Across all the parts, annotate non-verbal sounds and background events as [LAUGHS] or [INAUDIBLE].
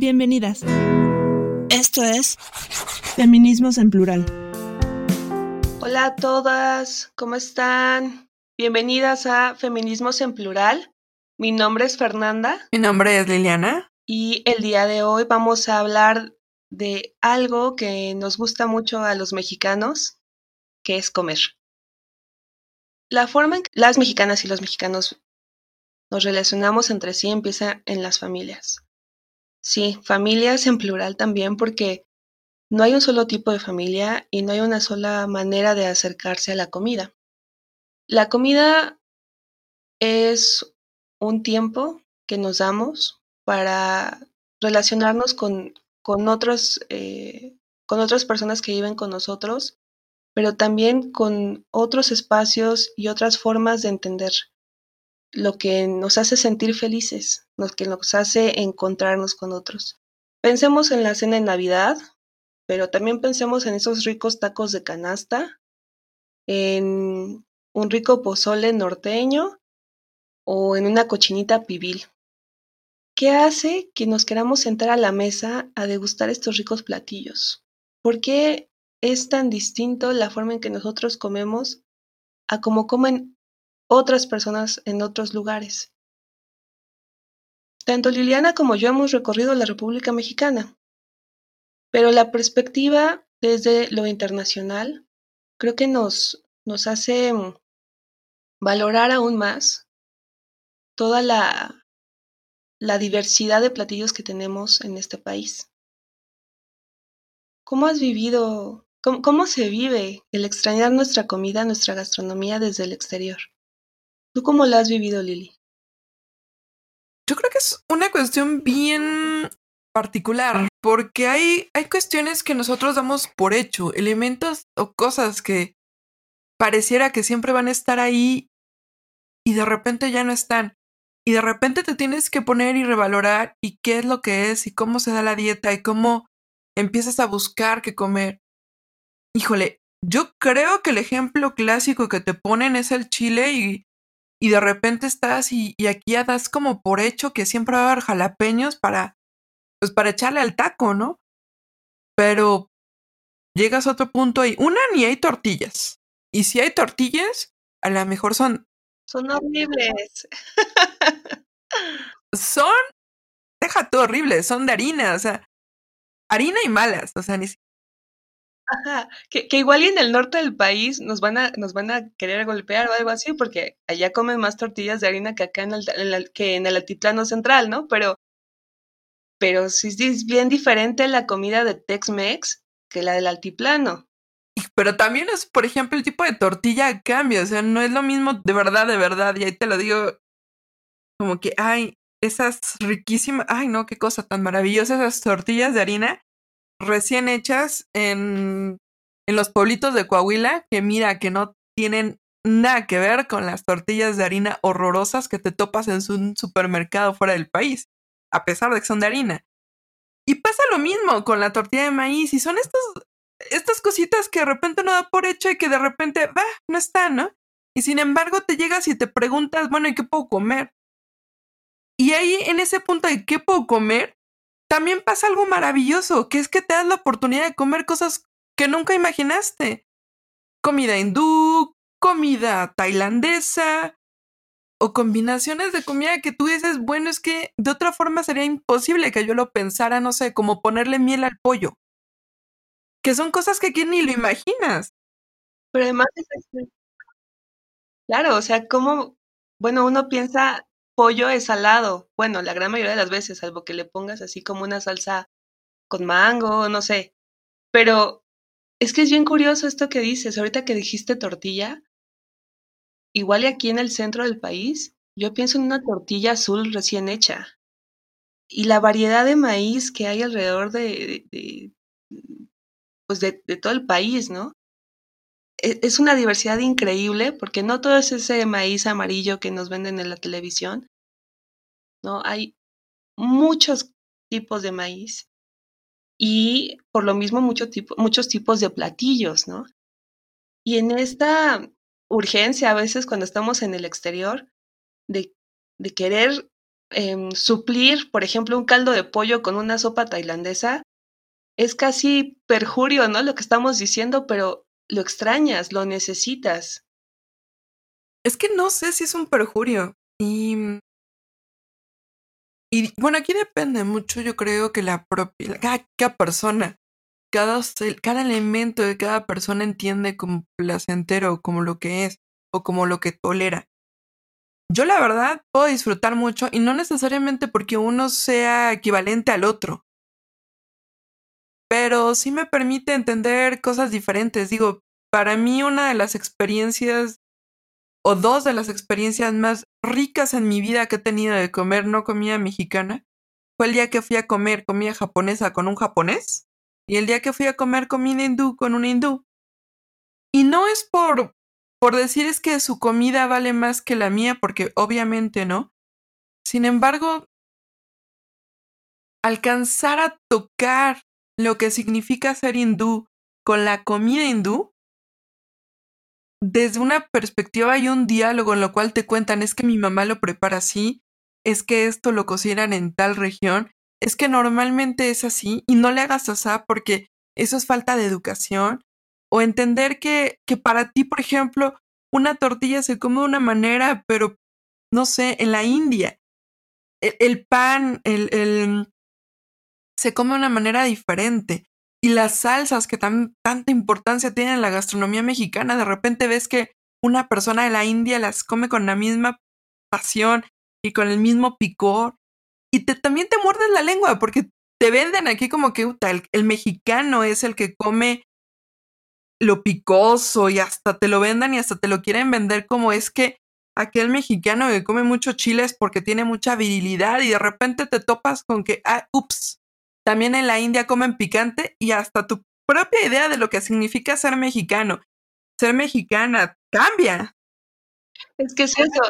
Bienvenidas. Esto es Feminismos en Plural. Hola a todas, ¿cómo están? Bienvenidas a Feminismos en Plural. Mi nombre es Fernanda. Mi nombre es Liliana. Y el día de hoy vamos a hablar de algo que nos gusta mucho a los mexicanos, que es comer. La forma en que las mexicanas y los mexicanos nos relacionamos entre sí empieza en las familias. Sí, familias en plural también porque no hay un solo tipo de familia y no hay una sola manera de acercarse a la comida. La comida es un tiempo que nos damos para relacionarnos con, con, otros, eh, con otras personas que viven con nosotros, pero también con otros espacios y otras formas de entender lo que nos hace sentir felices, lo que nos hace encontrarnos con otros. Pensemos en la cena de Navidad, pero también pensemos en esos ricos tacos de canasta, en un rico pozole norteño o en una cochinita pibil. ¿Qué hace que nos queramos sentar a la mesa a degustar estos ricos platillos? ¿Por qué es tan distinto la forma en que nosotros comemos a como comen otras personas en otros lugares. Tanto Liliana como yo hemos recorrido la República Mexicana, pero la perspectiva desde lo internacional creo que nos, nos hace valorar aún más toda la, la diversidad de platillos que tenemos en este país. ¿Cómo has vivido, cómo, cómo se vive el extrañar nuestra comida, nuestra gastronomía desde el exterior? ¿Tú cómo la has vivido, Lili? Yo creo que es una cuestión bien particular, porque hay, hay cuestiones que nosotros damos por hecho, elementos o cosas que pareciera que siempre van a estar ahí y de repente ya no están. Y de repente te tienes que poner y revalorar y qué es lo que es y cómo se da la dieta y cómo empiezas a buscar qué comer. Híjole, yo creo que el ejemplo clásico que te ponen es el chile y y de repente estás y, aquí ya das como por hecho que siempre va a haber jalapeños para, pues para echarle al taco, ¿no? Pero llegas a otro punto y una ni hay tortillas. Y si hay tortillas, a lo mejor son... Son horribles. son, deja todo horrible, son de harina, o sea, harina y malas, o sea, ni, Que, igual y en el norte del país nos van a, nos van a querer golpear o algo así, porque allá comen más tortillas de harina que acá en el, que en el altiplano central, ¿no? Pero, pero sí, es bien diferente la comida de Tex-Mex que la del altiplano. Pero también es, por ejemplo, el tipo de tortilla cambia, o sea, no es lo mismo de verdad, de verdad, y ahí te lo digo, como que, ay, esas riquísimas, ay, no, qué cosa tan maravillosa, esas tortillas de harina recién hechas en, en los pueblitos de Coahuila, que mira, que no tienen nada que ver con las tortillas de harina horrorosas que te topas en un supermercado fuera del país, a pesar de que son de harina. Y pasa lo mismo con la tortilla de maíz, y son estos, estas cositas que de repente no da por hecho y que de repente, va, no está, ¿no? Y sin embargo te llegas y te preguntas, bueno, ¿y qué puedo comer? Y ahí en ese punto de qué puedo comer, también pasa algo maravilloso, que es que te das la oportunidad de comer cosas que nunca imaginaste. Comida hindú, comida tailandesa o combinaciones de comida que tú dices, bueno, es que de otra forma sería imposible que yo lo pensara, no sé, como ponerle miel al pollo. Que son cosas que aquí ni lo imaginas. Pero además, claro, o sea, como, bueno, uno piensa pollo es salado. Bueno, la gran mayoría de las veces, salvo que le pongas así como una salsa con mango, no sé. Pero es que es bien curioso esto que dices. Ahorita que dijiste tortilla, igual y aquí en el centro del país, yo pienso en una tortilla azul recién hecha. Y la variedad de maíz que hay alrededor de, pues de, de todo el país, ¿no? E, es una diversidad increíble porque no todo es ese maíz amarillo que nos venden en la televisión, ¿no? Hay muchos tipos de maíz y por lo mismo muchos tipos de platillos, ¿no? Y en esta urgencia a veces cuando estamos en el exterior de, de querer em, suplir, por ejemplo, un caldo de pollo con una sopa tailandesa, es casi perjurio, ¿no? Lo que estamos diciendo, pero lo extrañas, lo necesitas. Es que no sé si es un perjurio. Y. Y bueno, aquí depende mucho, yo creo que la propia. Cada, persona, cada, cada elemento de cada persona entiende como placentero, como lo que es, o como lo que tolera. Yo la verdad puedo disfrutar mucho y no necesariamente porque uno sea equivalente al otro, pero sí me permite entender cosas diferentes. Digo, para mí una de las experiencias o dos de las experiencias más ricas en mi vida que he tenido de comer no comida mexicana fue el día que fui a comer comida japonesa con un japonés y el día que fui a comer comida hindú con un hindú. Y no es por por decir es que su comida vale más que la mía, porque obviamente no. Sin embargo, alcanzar a tocar lo que significa ser hindú con la comida hindú, desde una perspectiva hay un diálogo en lo cual te cuentan es que mi mamá lo prepara así, es que esto lo cocinan en tal región, es que normalmente es así y no le hagas asá porque eso es falta de educación, o entender que, que para ti, por ejemplo, una tortilla se come de una manera, pero no sé, en la India, e, el, pan, el, el, se come de una manera diferente. Y las salsas que tan, tanta importancia tienen en la gastronomía mexicana, de repente ves que una persona de la India las come con la misma pasión y con el mismo picor. Y te, también te muerdes la lengua porque te venden aquí como que el mexicano es el que come lo picoso y hasta te lo vendan y hasta te lo quieren vender como es que aquel mexicano que come mucho chile es porque tiene mucha virilidad y de repente te topas con que, ah, ups, también en la India comen picante y hasta tu propia idea de lo que significa ser mexicano, ser mexicana, cambia. Es que es eso,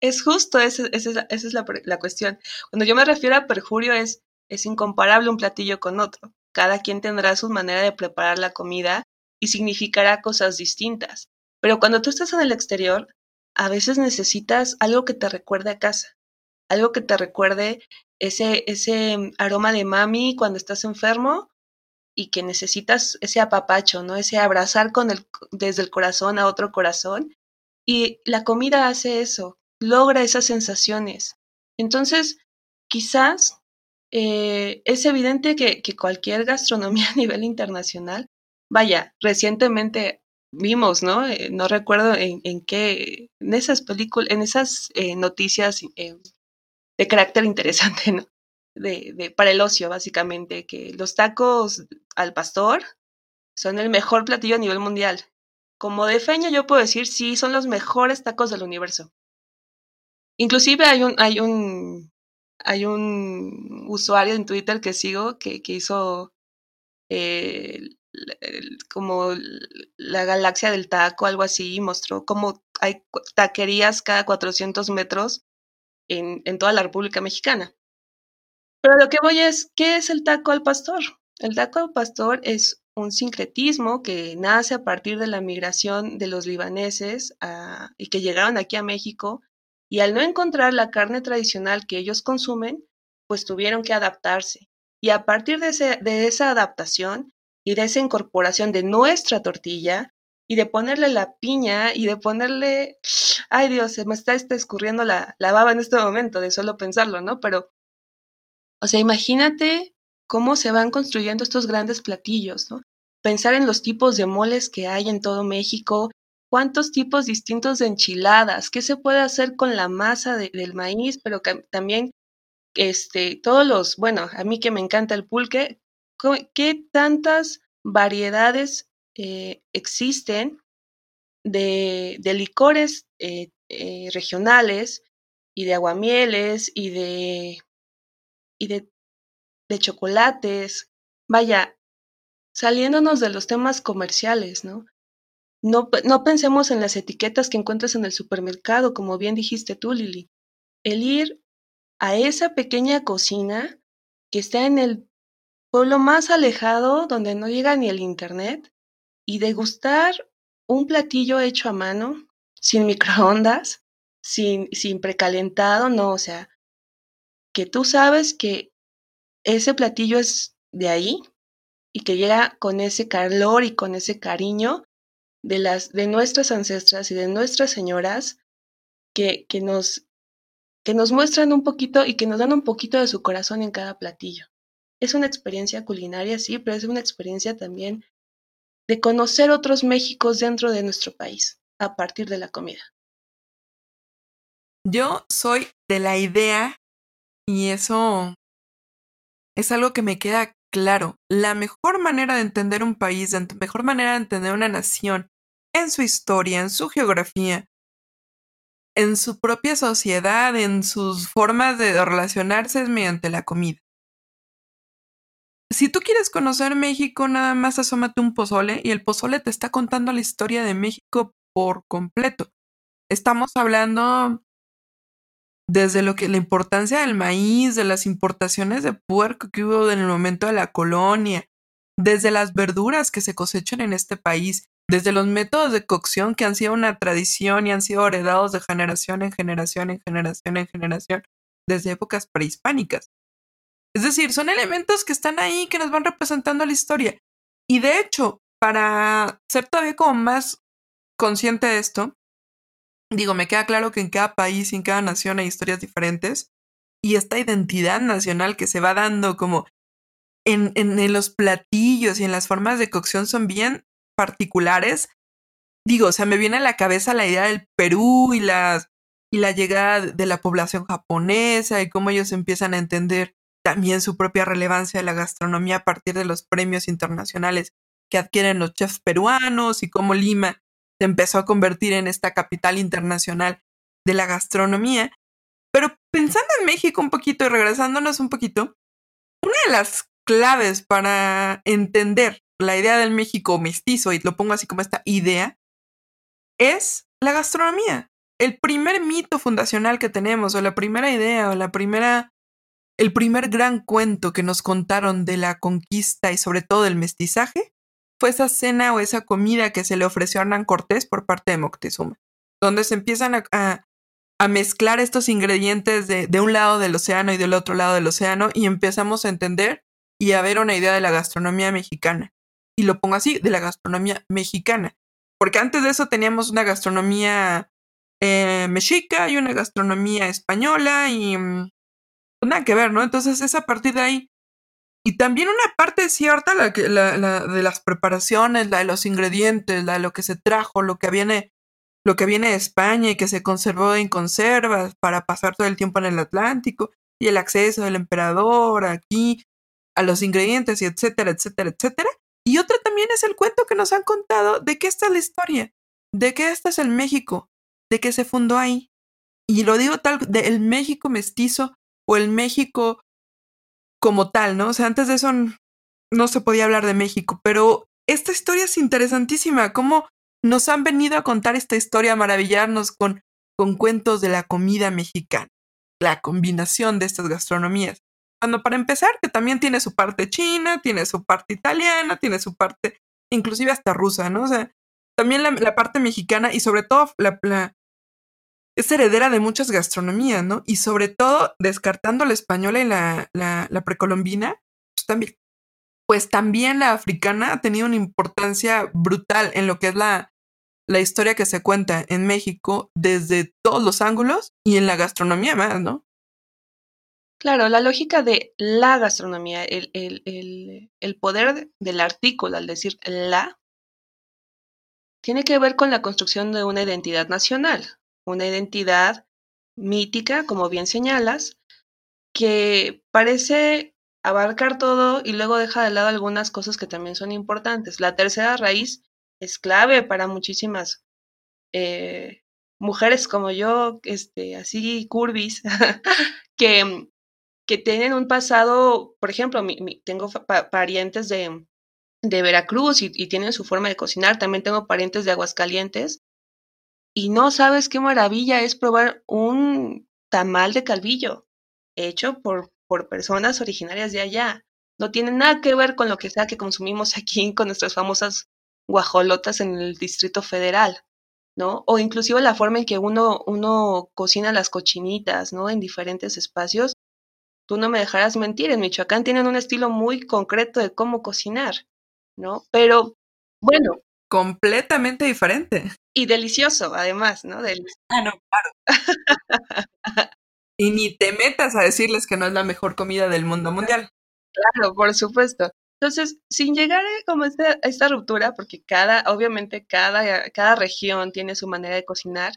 es, justo, esa, es, la, la, cuestión. Cuando yo me refiero a perjurio es, es incomparable un platillo con otro. Cada quien tendrá su manera de preparar la comida y significará cosas distintas. Pero cuando tú estás en el exterior, a veces necesitas algo que te recuerde a casa, algo que te recuerde ese, ese aroma de mami cuando estás enfermo y que necesitas ese apapacho, ¿no? Ese abrazar con el, desde el corazón a otro corazón. Y la comida hace eso, logra esas sensaciones. Entonces, quizás eh, es evidente que, cualquier gastronomía [LAUGHS] a nivel internacional, vaya, recientemente vimos, ¿no? Eh, no recuerdo en, qué, en esas películas, en esas eh, noticias de carácter [LAUGHS] interesante, ¿no? De, de, para el ocio, básicamente, que los tacos al pastor son el mejor platillo a nivel mundial. Como de feña yo puedo decir, sí, son los mejores tacos del universo. Inclusive hay un, hay un hay un usuario en Twitter que sigo que, que hizo eh, como la galaxia del taco, algo así, y mostró cómo hay taquerías cada 400 metros en, toda la República Mexicana. Pero lo que voy es, ¿qué es el taco al pastor? El taco al pastor es un sincretismo que nace a partir de la migración de los libaneses y que llegaron aquí a México y al no encontrar la carne tradicional que ellos consumen, pues tuvieron que adaptarse. Y a partir de esa adaptación y de esa incorporación de nuestra tortilla y de ponerle la piña y de ponerle, ay Dios, se me está, escurriendo la, la baba en este momento de solo pensarlo, ¿no? Pero, o sea, imagínate cómo se van construyendo estos grandes platillos, ¿no? Pensar en los tipos de moles que hay en todo México, cuántos tipos distintos de enchiladas, qué se puede hacer con la masa del maíz, pero también este, todos los, bueno, a mí que me encanta el pulque, qué tantas variedades eh, existen de, licores eh, eh, regionales y de aguamieles y de, y de, de chocolates. Vaya, saliéndonos de los temas comerciales, ¿no? No, no pensemos en las etiquetas que encuentras en el supermercado, como bien dijiste tú, Lili. El ir a esa pequeña cocina que está en el pueblo más alejado, donde no llega ni el internet, y degustar un platillo hecho a mano, sin microondas, sin, sin precalentado, no, o sea, que tú sabes que ese platillo es de ahí y que llega con ese calor y con ese cariño de las de nuestras ancestras y de nuestras señoras que, que nos que nos muestran un poquito y que nos dan un poquito de su corazón en cada platillo. Es una experiencia culinaria, sí, pero es una experiencia también de conocer otros Méxicos dentro de nuestro país a partir de la comida. Yo soy de la idea, y eso es algo que me queda claro, la mejor manera de entender un país, la mejor manera de entender una nación, en su historia, en su geografía, en su propia sociedad, en sus formas de relacionarse es mediante la comida. Si tú quieres conocer México, nada más asómate un pozole y el pozole te está contando la historia de México por completo. Estamos hablando desde lo que la importancia del maíz, de las importaciones de puerco que hubo en el momento de la colonia, desde las verduras que se cosechan en este país, desde los métodos de cocción que han sido una tradición y han sido heredados de generación en generación, en generación, en generación, desde épocas prehispánicas. Es decir, son elementos que están ahí, que nos van representando la historia. Y de hecho, para ser todavía como más consciente de esto, digo, me queda claro que en cada país y en cada nación hay historias diferentes y esta identidad nacional que se va dando como en, en, los platillos y en las formas de cocción son bien particulares. Digo, o sea, me viene a la cabeza la idea del Perú y, las, y la llegada de la población japonesa y cómo ellos empiezan a entender también su propia relevancia de la gastronomía a partir de los premios internacionales que adquieren los chefs peruanos y cómo Lima se empezó a convertir en esta capital internacional de la gastronomía. Pero pensando en México un poquito y regresándonos un poquito, una de las claves para entender la idea del México mestizo, y lo pongo así como esta idea, es la gastronomía. El primer mito fundacional que tenemos, o la primera idea, o la primera, el primer gran cuento que nos contaron de la conquista y sobre todo del mestizaje, fue esa cena o esa comida que se le ofreció a Hernán Cortés por parte de Moctezuma, donde se empiezan a, mezclar estos ingredientes de, un lado del océano y del otro lado del océano y empezamos a entender y a ver una idea de la gastronomía mexicana. Y lo pongo así, de la gastronomía mexicana. Porque antes de eso teníamos una gastronomía eh, mexica y una gastronomía española y mm, pues nada que ver, ¿no? Entonces es a partir de ahí y también una parte cierta la, que, la, de las preparaciones, la de los ingredientes, la de lo que se trajo, lo que viene, lo que viene de España y que se conservó en conservas para pasar todo el tiempo en el Atlántico, y el acceso del emperador aquí a los ingredientes y etcétera, etcétera, etcétera. Y otra también es el cuento que nos han contado de que esta es la historia, de que este es el México, de que se fundó ahí. Y lo digo tal, de el México mestizo o el México como tal, ¿no? O sea, antes de eso no se podía hablar de México, pero esta historia es interesantísima, cómo nos han venido a contar esta historia, a maravillarnos con, con cuentos de la comida mexicana, la combinación de estas gastronomías. Cuando para empezar, que también tiene su parte china, tiene su parte italiana, tiene su parte inclusive hasta rusa, ¿no? O sea, también la, parte mexicana y sobre todo la, es heredera de muchas gastronomías, ¿no? Y sobre todo, descartando la española y la, precolombina, pues también, pues también la africana ha tenido una importancia brutal en lo que es la, historia que se cuenta en México desde todos los ángulos y en la gastronomía más, ¿no? Claro, la lógica de la gastronomía, el, poder del artículo al decir la, tiene que ver con la construcción de una identidad nacional una identidad mítica, como bien señalas, que parece abarcar todo y luego deja de lado algunas cosas que también son importantes. La tercera raíz es clave para muchísimas eh, mujeres como yo, este, así curvis, [LAUGHS] que, que tienen un pasado, por ejemplo, tengo parientes de, de Veracruz y, tienen su forma de cocinar, también tengo parientes de Aguascalientes y no sabes qué maravilla es probar un tamal de calvillo hecho por, por personas originarias de allá. No tiene nada que ver con lo que sea que consumimos [LAUGHS] aquí con nuestras famosas guajolotas en el Distrito Federal. ¿no? O inclusive la forma en que uno, uno cocina las cochinitas, ¿no? En diferentes espacios. Tú no me dejarás mentir, en Michoacán tienen un estilo muy concreto de cómo cocinar, ¿no? Pero, bueno. Completamente diferente. Y delicioso, además, ¿no? ah, no, claro. [LAUGHS] y ni te metas a decirles que no es la mejor comida del mundo mundial. Claro, por supuesto. Entonces, sin llegar a como esta, esta ruptura, porque cada, obviamente, cada, cada región tiene su manera de cocinar,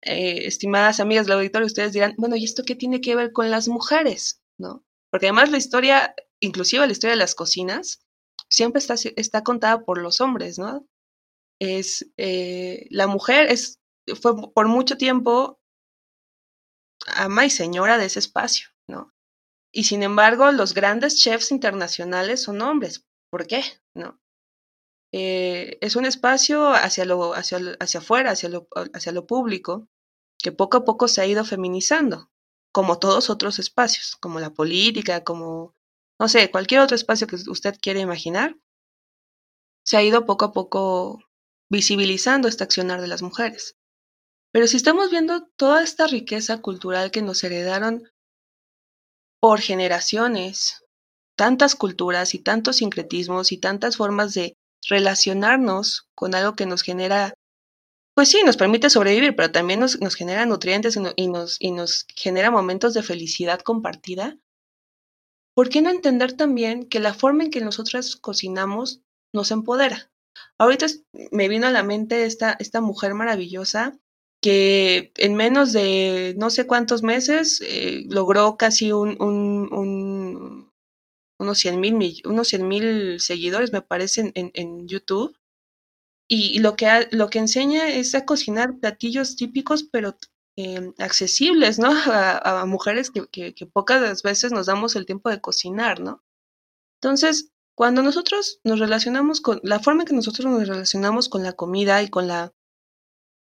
eh, estimadas amigas del auditorio, ustedes dirán, bueno, ¿y esto qué tiene que ver con las mujeres? ¿No? Porque además la historia, inclusive la historia de las cocinas, siempre está, está contada por los hombres, ¿no? Es, eh, la mujer es, fue por mucho tiempo ama y señora de ese espacio, ¿no? Y sin embargo, los grandes chefs internacionales son hombres. ¿Por qué? ¿No? Eh, es un espacio hacia, lo, hacia, hacia afuera, hacia lo, hacia lo público, que poco a poco se ha ido feminizando, como todos otros espacios, como la política, como, no sé, cualquier otro espacio que usted quiera imaginar, se ha ido poco a poco visibilizando este accionar de las mujeres. Pero si estamos viendo toda esta riqueza cultural que nos heredaron por generaciones, tantas culturas y tantos sincretismos y tantas formas de relacionarnos con algo que nos genera, pues sí, nos permite sobrevivir, pero también nos, nos genera nutrientes y, nos, y nos genera momentos de felicidad compartida. ¿Por qué no entender también que la forma en que nosotras cocinamos nos empodera? Ahorita me vino a la mente esta, esta mujer maravillosa que en menos de no sé cuántos meses eh, logró casi un, un, unos 100 mil seguidores, me parece, en, YouTube. Y, lo, que lo que enseña es a cocinar platillos típicos, pero eh, accesibles, ¿no? [LAUGHS] A, mujeres que, que, pocas veces nos damos el tiempo de cocinar, ¿no? Entonces, cuando nosotros nos relacionamos con la forma en que nosotros nos relacionamos con la comida y con la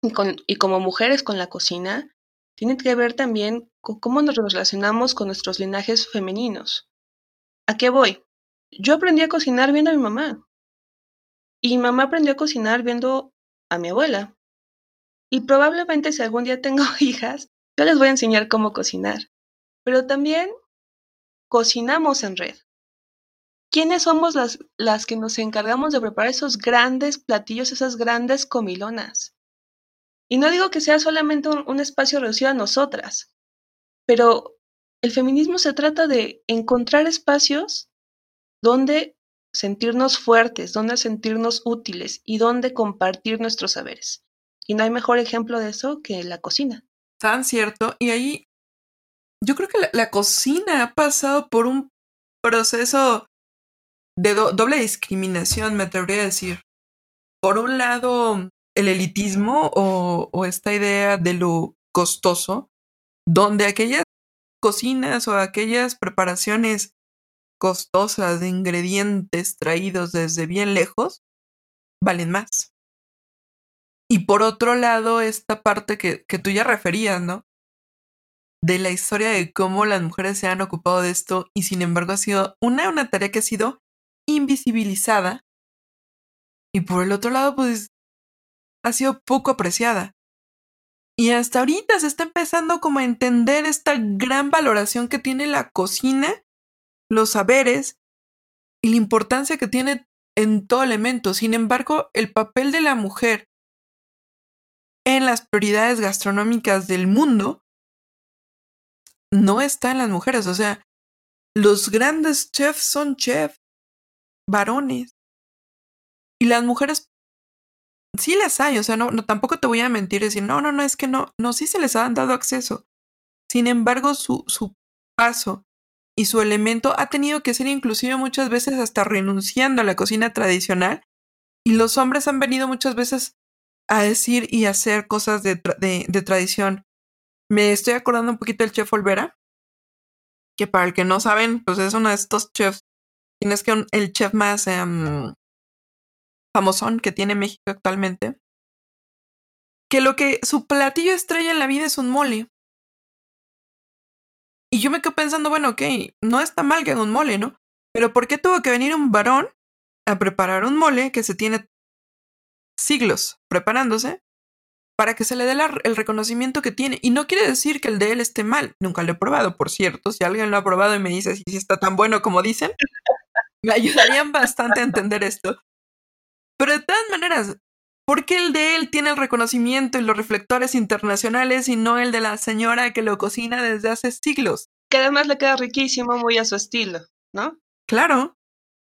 y, como mujeres con la cocina, tiene que ver también con cómo nos relacionamos con nuestros linajes femeninos. ¿A qué voy? Yo aprendí a cocinar viendo a mi mamá. Y mi mamá aprendió a cocinar viendo a mi abuela. Y probablemente si algún día tengo [LAUGHS] hijas, yo les voy a enseñar cómo cocinar. Pero también cocinamos en red. ¿Quiénes somos las, las que nos encargamos de preparar esos grandes platillos, esas grandes comilonas? Y no digo que sea solamente un, espacio reducido a nosotras, pero el feminismo se trata de encontrar espacios donde sentirnos fuertes, donde sentirnos útiles y donde compartir nuestros saberes. Y no hay mejor ejemplo de eso que la cocina. Tan cierto. Y ahí yo creo que la, cocina ha pasado por un proceso de doble discriminación, me atrevería a decir. Por un lado, el elitismo o, esta idea de lo costoso, donde aquellas cocinas o aquellas preparaciones costosas de ingredientes traídos desde bien lejos valen más. Y por otro lado, esta parte que, que, tú ya referías, ¿no? De la historia de cómo las mujeres se han ocupado de esto y sin embargo ha sido una, una tarea que ha sido invisibilizada. Y por el otro lado, pues ha sido poco apreciada. Y hasta ahorita se está empezando como a entender esta gran valoración que tiene la cocina, los saberes y la importancia que tiene en todo elemento. Sin embargo, el papel de la mujer en las prioridades gastronómicas del mundo no está en las mujeres. O sea, los grandes chefs son chefs varones. Y las mujeres sí las hay, o sea, no, tampoco te voy a mentir y decir, no, no, no, es que no, no, sí se les han dado acceso. Sin embargo, su, su paso y su elemento ha tenido que ser inclusive muchas veces hasta renunciando a la cocina tradicional y los hombres han venido muchas veces a decir y hacer cosas de, de, tradición. Me estoy acordando un poquito del chef Olvera, que para el que no saben, pues es uno de estos chefs. Tienes que el chef más em, famosón que tiene México actualmente, que lo que su platillo estrella en la vida es un mole. Y yo me quedo pensando, bueno, ok, no está mal que haga un mole, ¿no? Pero ¿por qué tuvo que venir un varón a preparar un mole que se tiene siglos preparándose para que se le dé el reconocimiento que tiene. Y no quiere decir que el de él esté mal. Nunca lo he probado, por cierto. Si alguien lo ha probado y me dice si está tan bueno como dicen, me ayudarían bastante a entender esto. Pero de todas maneras, ¿por qué el de él tiene el reconocimiento y los reflectores internacionales y no el de la señora que lo cocina desde hace siglos? Que además le queda riquísimo, muy a su estilo, ¿no? Claro.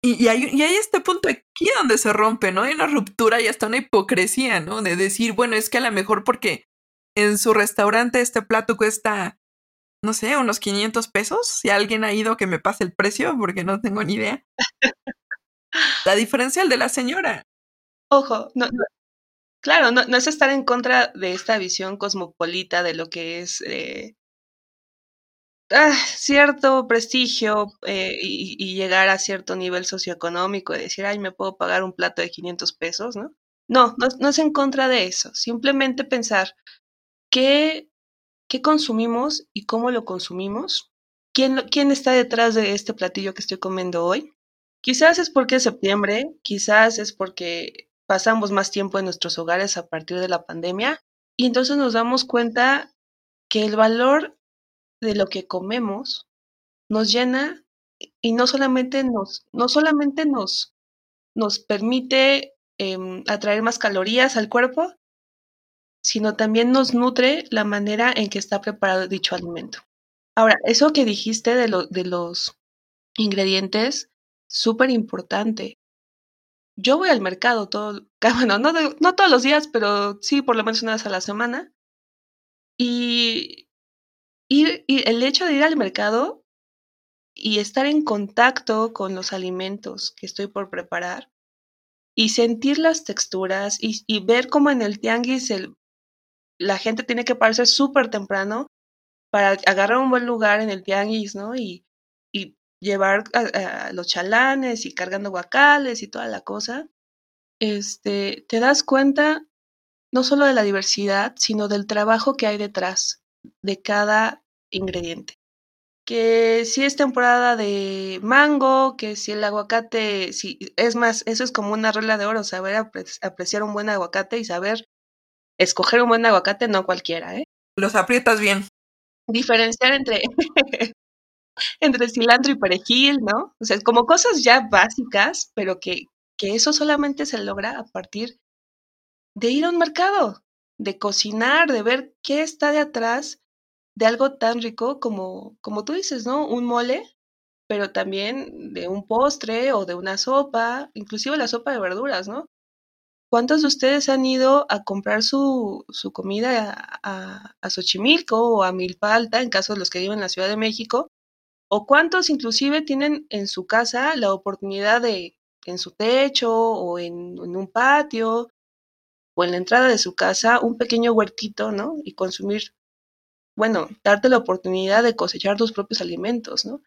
Y, hay, y, hay, este punto aquí donde se rompe, ¿no? Hay una ruptura y hasta una hipocresía, ¿no? De decir, bueno, es que a lo mejor porque en su restaurante este plato cuesta, no sé, unos 500 pesos. Si alguien ha ido, que me pase el precio, porque no tengo ni idea. La diferencia el de la señora. Ojo, no, claro, no, no, es estar en contra de esta visión cosmopolita de lo que es eh, ah, cierto prestigio eh, y, llegar a cierto nivel socioeconómico y decir, ay, me puedo pagar un plato de 500 pesos, ¿no? No, no, no es en contra de eso, simplemente pensar qué, qué consumimos y cómo lo consumimos, quién, quién está detrás de este platillo que estoy comiendo hoy. Quizás es porque es septiembre, quizás es porque pasamos más tiempo en nuestros hogares a partir de la pandemia y entonces nos damos cuenta que el valor de lo que comemos nos llena y no solamente nos, no solamente nos, nos permite em, atraer más calorías al cuerpo, sino también nos nutre la manera en que está preparado dicho alimento. Ahora, eso que dijiste de, lo, de los ingredientes, súper importante. Yo voy al mercado todo, [LAUGHS] bueno, no, todos los días, pero sí por lo menos una vez a la semana. Y y el hecho de ir al mercado y estar en contacto con los alimentos que estoy por preparar y sentir las texturas y, ver cómo en el tianguis el, la gente tiene que pararse súper temprano para agarrar un buen lugar en el tianguis, ¿no? Y, y llevar los chalanes y cargando guacales y toda la cosa, este, te das cuenta no solo de la diversidad, sino del trabajo que hay detrás de cada ingrediente. Que si es temporada de mango, que si el aguacate, si, es más, eso es como una regla de oro, saber apreciar un buen aguacate y saber escoger un buen aguacate, no cualquiera, ¿eh? Los aprietas bien. Diferenciar entre, [LAUGHS] entre cilantro y perejil, ¿no? O sea, como cosas ya básicas, pero que, que eso solamente se logra a partir de ir a un mercado, de cocinar, de ver qué está de atrás de algo tan rico como, como tú dices, ¿no? Un mole, pero también de un postre o de una sopa, inclusive la sopa de verduras, ¿no? ¿Cuántos de ustedes han ido a comprar su, su comida a, Xochimilco o a Milpa Alta, en caso de los que viven en la Ciudad de México? ¿O cuántos inclusive tienen en su casa la oportunidad de, en su techo o en un patio o en la entrada de su casa, un pequeño huertito, ¿no? Y consumir bueno, darte la oportunidad de cosechar tus propios alimentos, ¿no?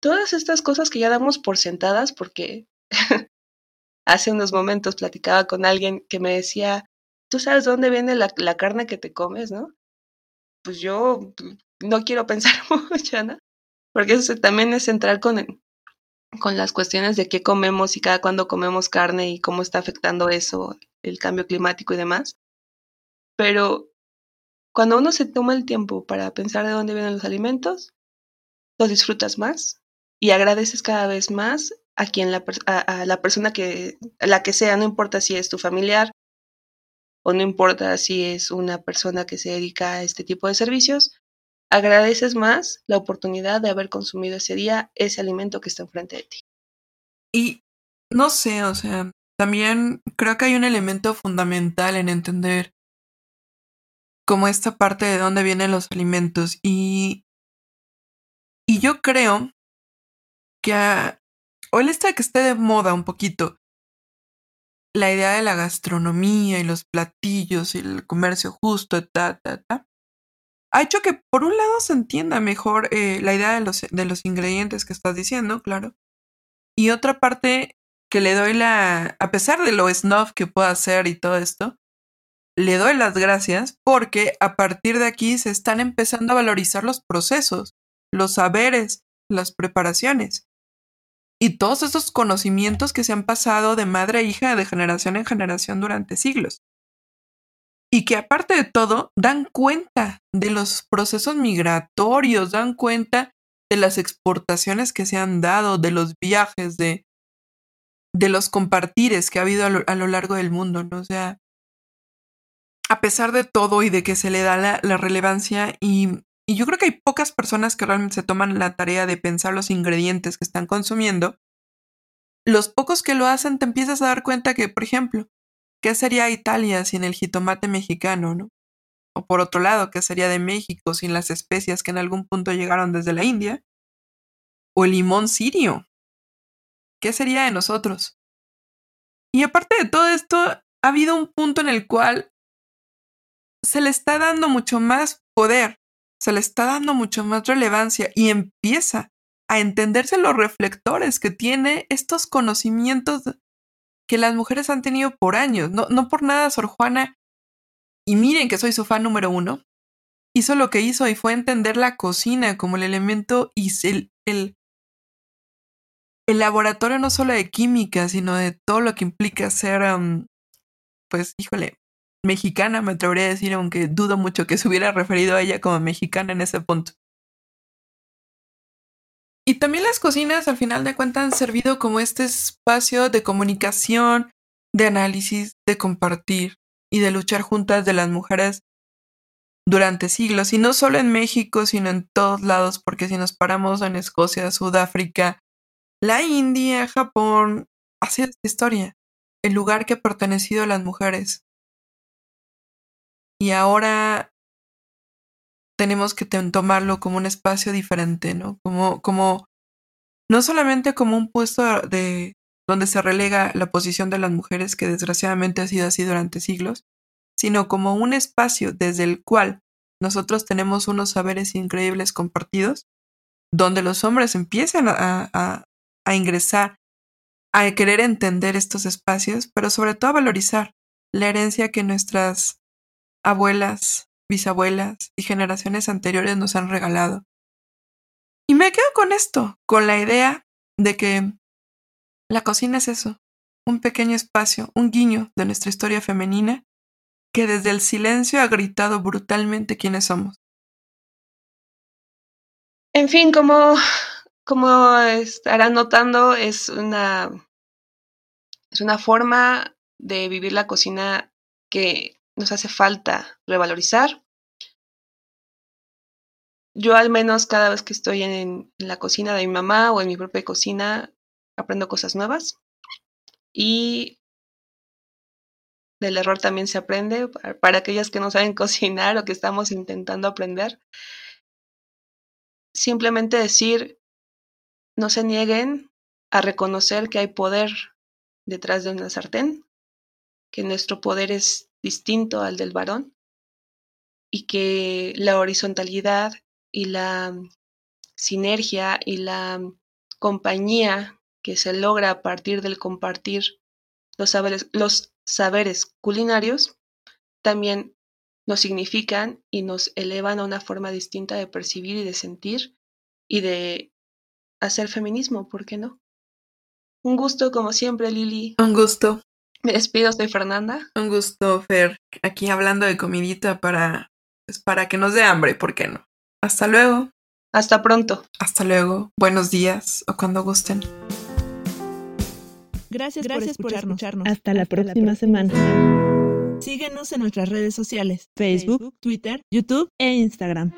Todas estas cosas que ya damos por sentadas porque [LAUGHS] hace unos momentos platicaba con alguien que me decía, ¿tú sabes dónde viene la, carne que te comes, no? Pues yo no quiero pensar [LAUGHS] mucho, ¿no? Porque eso también es entrar con, con las cuestiones de qué comemos y cada cuándo comemos carne y cómo está afectando eso, el cambio climático y demás. Pero cuando uno se toma el tiempo para pensar de dónde vienen los alimentos, los disfrutas más y agradeces cada vez más a quien la, a, la persona que la que sea, no importa si es tu familiar o no importa si es una persona que se dedica a este tipo de servicios, agradeces más la oportunidad de haber consumido ese día ese alimento que está enfrente de ti. Y no sé, o sea, también creo que hay un elemento fundamental en entender como esta parte de dónde vienen los alimentos. Y, y yo creo que o el está que esté de moda un poquito la idea de la gastronomía y los platillos y el comercio justo, ta, ta, ta, ha hecho que por un lado se entienda mejor eh, la idea de los, de los ingredientes que estás diciendo, claro. Y otra parte que le doy la, a pesar de lo snuff que pueda hacer y todo esto, le doy las gracias porque a partir de aquí se están empezando a valorizar los procesos, los saberes, las preparaciones y todos esos conocimientos que se han pasado de madre a hija de generación en generación durante siglos. y que aparte de todo dan cuenta de los procesos migratorios, dan cuenta de las exportaciones que se han dado, de los viajes, de, de los compartires que ha habido a lo, largo del mundo, ¿no? O sea, a pesar de todo y de que se le da la relevancia y, y, yo creo que hay pocas personas que realmente se toman la tarea de pensar los ingredientes que están consumiendo, los pocos que lo hacen te empiezas a dar cuenta que, por ejemplo, ¿qué sería Italia sin el jitomate mexicano, no? O por otro lado, ¿qué sería de México sin las especias que en algún punto llegaron desde la India? O el limón sirio. ¿Qué sería de nosotros? Y aparte de todo esto, ha habido un punto en el cual se le está dando mucho más poder, se le está dando mucho más relevancia y empieza a entenderse los reflectores que tiene estos conocimientos que las mujeres han tenido por años. No, no por nada, Sor Juana, y miren que soy su fan número uno, hizo lo que hizo y fue entender la cocina como el elemento y el, el, el laboratorio no solo de química, sino de todo lo que implica ser, pues, híjole, mexicana, me atrevería a decir, aunque dudo mucho que se hubiera referido a ella como mexicana en ese punto. Y también las cocinas, al final de cuentas, han servido como este espacio de comunicación, de análisis, de compartir y de luchar juntas de las mujeres durante siglos. Y no solo en México, sino en todos lados, porque si nos paramos en Escocia, Sudáfrica, la India, Japón, así es la historia, el lugar que ha pertenecido a las mujeres. Y ahora tenemos que tomarlo como un espacio diferente, ¿no? Como, como, no solamente como un puesto de donde se relega la posición de las mujeres, que desgraciadamente ha sido así durante siglos, sino como un espacio desde el cual nosotros tenemos unos saberes increíbles compartidos, donde los hombres empiezan a, a, a ingresar, a querer entender estos espacios, pero sobre todo a valorizar la herencia que nuestras abuelas, bisabuelas y generaciones anteriores nos han regalado. Y me quedo con esto, con la idea de que la cocina es eso, un pequeño espacio, un guiño de nuestra historia femenina que desde el silencio ha gritado brutalmente quiénes somos. En fin, como como estarán notando, es una, es una forma de vivir la cocina que nos hace falta revalorizar. Yo al menos cada vez que estoy en, la cocina de mi mamá o en mi propia cocina, aprendo cosas nuevas. Y del error también se aprende. Para aquellas que no saben [LAUGHS] cocinar o que estamos intentando aprender, simplemente decir, no se nieguen a reconocer que hay poder detrás de una sartén, que nuestro poder es distinto al del varón y que la horizontalidad y la sinergia y la compañía que se logra a partir del compartir los saberes, los saberes culinarios también nos significan y nos elevan a una forma distinta de percibir y de sentir y de hacer feminismo, ¿por qué no? Un gusto, como siempre, Lili. Un gusto. Me despido, soy Fernanda. Un gusto, Fer. Aquí hablando de comidita para, pues, para que nos dé hambre, ¿por qué no? Hasta luego. Hasta pronto. Hasta luego. Buenos días o cuando gusten. Gracias, Gracias por, escucharnos. por, escucharnos. Hasta, la, Hasta próxima la próxima semana. Síguenos en nuestras redes sociales, Facebook, Twitter, YouTube e Instagram.